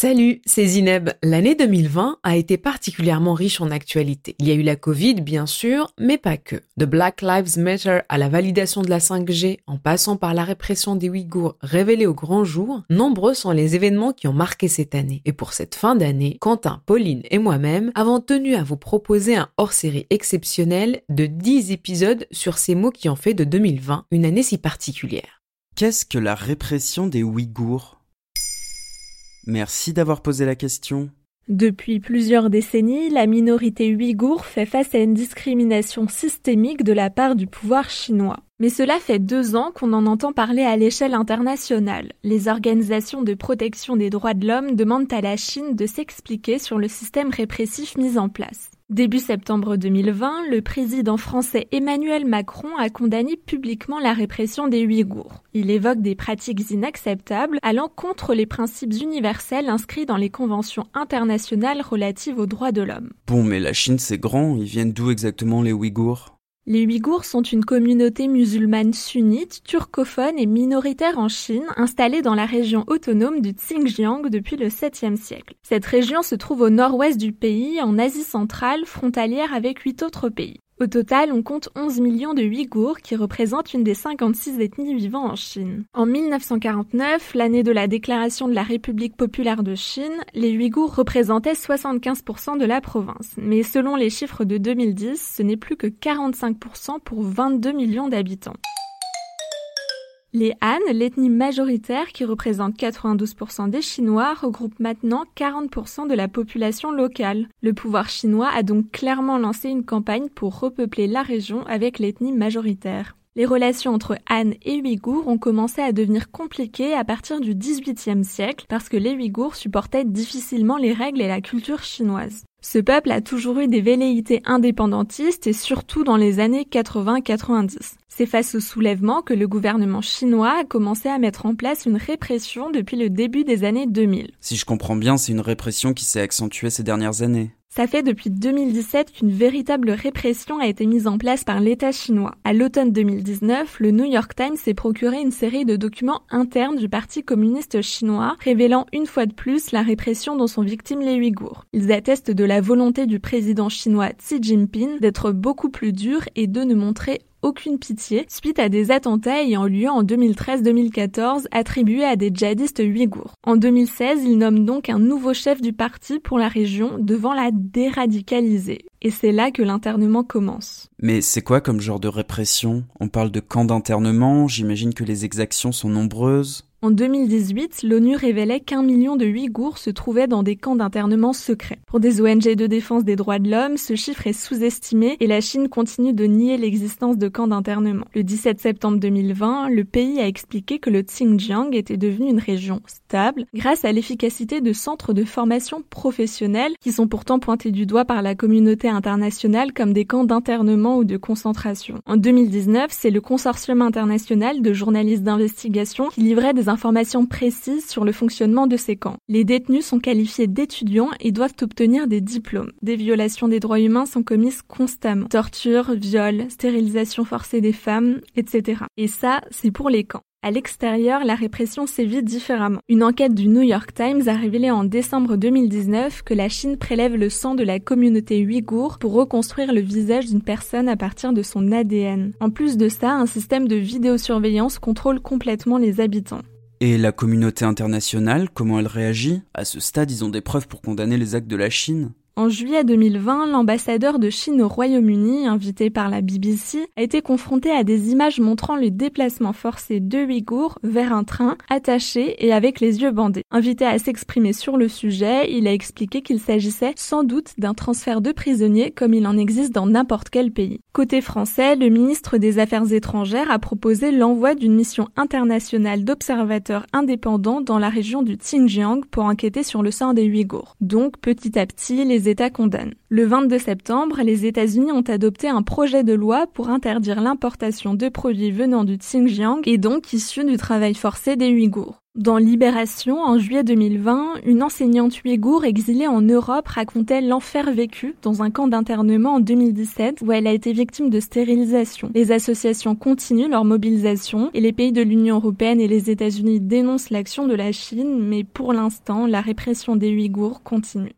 Salut, c'est Zineb. L'année 2020 a été particulièrement riche en actualité. Il y a eu la Covid, bien sûr, mais pas que. De Black Lives Matter à la validation de la 5G, en passant par la répression des Ouïghours révélée au grand jour, nombreux sont les événements qui ont marqué cette année. Et pour cette fin d'année, Quentin, Pauline et moi-même avons tenu à vous proposer un hors-série exceptionnel de 10 épisodes sur ces mots qui ont fait de 2020 une année si particulière. Qu'est-ce que la répression des Ouïghours? Merci d'avoir posé la question. Depuis plusieurs décennies, la minorité ouïghour fait face à une discrimination systémique de la part du pouvoir chinois. Mais cela fait deux ans qu'on en entend parler à l'échelle internationale. Les organisations de protection des droits de l'homme demandent à la Chine de s'expliquer sur le système répressif mis en place. Début septembre 2020, le président français Emmanuel Macron a condamné publiquement la répression des Ouïghours. Il évoque des pratiques inacceptables allant contre les principes universels inscrits dans les conventions internationales relatives aux droits de l'homme. Bon, mais la Chine c'est grand, ils viennent d'où exactement les Ouïghours? Les Ouïghours sont une communauté musulmane sunnite, turcophone et minoritaire en Chine, installée dans la région autonome du Xinjiang depuis le 7e siècle. Cette région se trouve au nord-ouest du pays, en Asie centrale, frontalière avec huit autres pays. Au total, on compte 11 millions de Ouïghours qui représentent une des 56 ethnies vivant en Chine. En 1949, l'année de la déclaration de la République populaire de Chine, les Ouïghours représentaient 75% de la province. Mais selon les chiffres de 2010, ce n'est plus que 45% pour 22 millions d'habitants. Les Han, l'ethnie majoritaire qui représente 92% des Chinois, regroupe maintenant 40% de la population locale. Le pouvoir chinois a donc clairement lancé une campagne pour repeupler la région avec l'ethnie majoritaire. Les relations entre Han et Ouïghours ont commencé à devenir compliquées à partir du XVIIIe siècle parce que les Ouïghours supportaient difficilement les règles et la culture chinoise. Ce peuple a toujours eu des velléités indépendantistes et surtout dans les années 80-90. C'est face au soulèvement que le gouvernement chinois a commencé à mettre en place une répression depuis le début des années 2000. Si je comprends bien, c'est une répression qui s'est accentuée ces dernières années. Ça fait depuis 2017 qu'une véritable répression a été mise en place par l'État chinois. À l'automne 2019, le New York Times s'est procuré une série de documents internes du Parti communiste chinois, révélant une fois de plus la répression dont sont victimes les Ouïghours. Ils attestent de la volonté du président chinois Xi Jinping d'être beaucoup plus dur et de ne montrer aucune pitié suite à des attentats ayant lieu en 2013-2014 attribués à des djihadistes ouïghours. En 2016, il nomme donc un nouveau chef du parti pour la région devant la déradicaliser. Et c'est là que l'internement commence. Mais c'est quoi comme genre de répression? On parle de camps d'internement, j'imagine que les exactions sont nombreuses. En 2018, l'ONU révélait qu'un million de Ouïghours se trouvaient dans des camps d'internement secrets. Pour des ONG de défense des droits de l'homme, ce chiffre est sous-estimé et la Chine continue de nier l'existence de camps d'internement. Le 17 septembre 2020, le pays a expliqué que le Xinjiang était devenu une région stable grâce à l'efficacité de centres de formation professionnels qui sont pourtant pointés du doigt par la communauté internationale comme des camps d'internement ou de concentration. En 2019, c'est le consortium international de journalistes d'investigation qui livrait des informations précises sur le fonctionnement de ces camps. Les détenus sont qualifiés d'étudiants et doivent obtenir des diplômes. Des violations des droits humains sont commises constamment. Torture, viol, stérilisation forcée des femmes, etc. Et ça, c'est pour les camps. À l'extérieur, la répression sévit différemment. Une enquête du New York Times a révélé en décembre 2019 que la Chine prélève le sang de la communauté ouïghour pour reconstruire le visage d'une personne à partir de son ADN. En plus de ça, un système de vidéosurveillance contrôle complètement les habitants. Et la communauté internationale, comment elle réagit? À ce stade, ils ont des preuves pour condamner les actes de la Chine? En juillet 2020, l'ambassadeur de Chine au Royaume-Uni, invité par la BBC, a été confronté à des images montrant le déplacement forcé de Ouïghours vers un train, attaché et avec les yeux bandés. Invité à s'exprimer sur le sujet, il a expliqué qu'il s'agissait sans doute d'un transfert de prisonniers comme il en existe dans n'importe quel pays. Côté français, le ministre des Affaires étrangères a proposé l'envoi d'une mission internationale d'observateurs indépendants dans la région du Xinjiang pour enquêter sur le sort des Ouïghours. Donc, petit à petit, les Le 22 septembre, les États-Unis ont adopté un projet de loi pour interdire l'importation de produits venant du Xinjiang et donc issus du travail forcé des Ouïghours. Dans Libération, en juillet 2020, une enseignante ouïghour exilée en Europe racontait l'enfer vécu dans un camp d'internement en 2017 où elle a été victime de stérilisation. Les associations continuent leur mobilisation et les pays de l'Union européenne et les États-Unis dénoncent l'action de la Chine, mais pour l'instant, la répression des Ouïghours continue.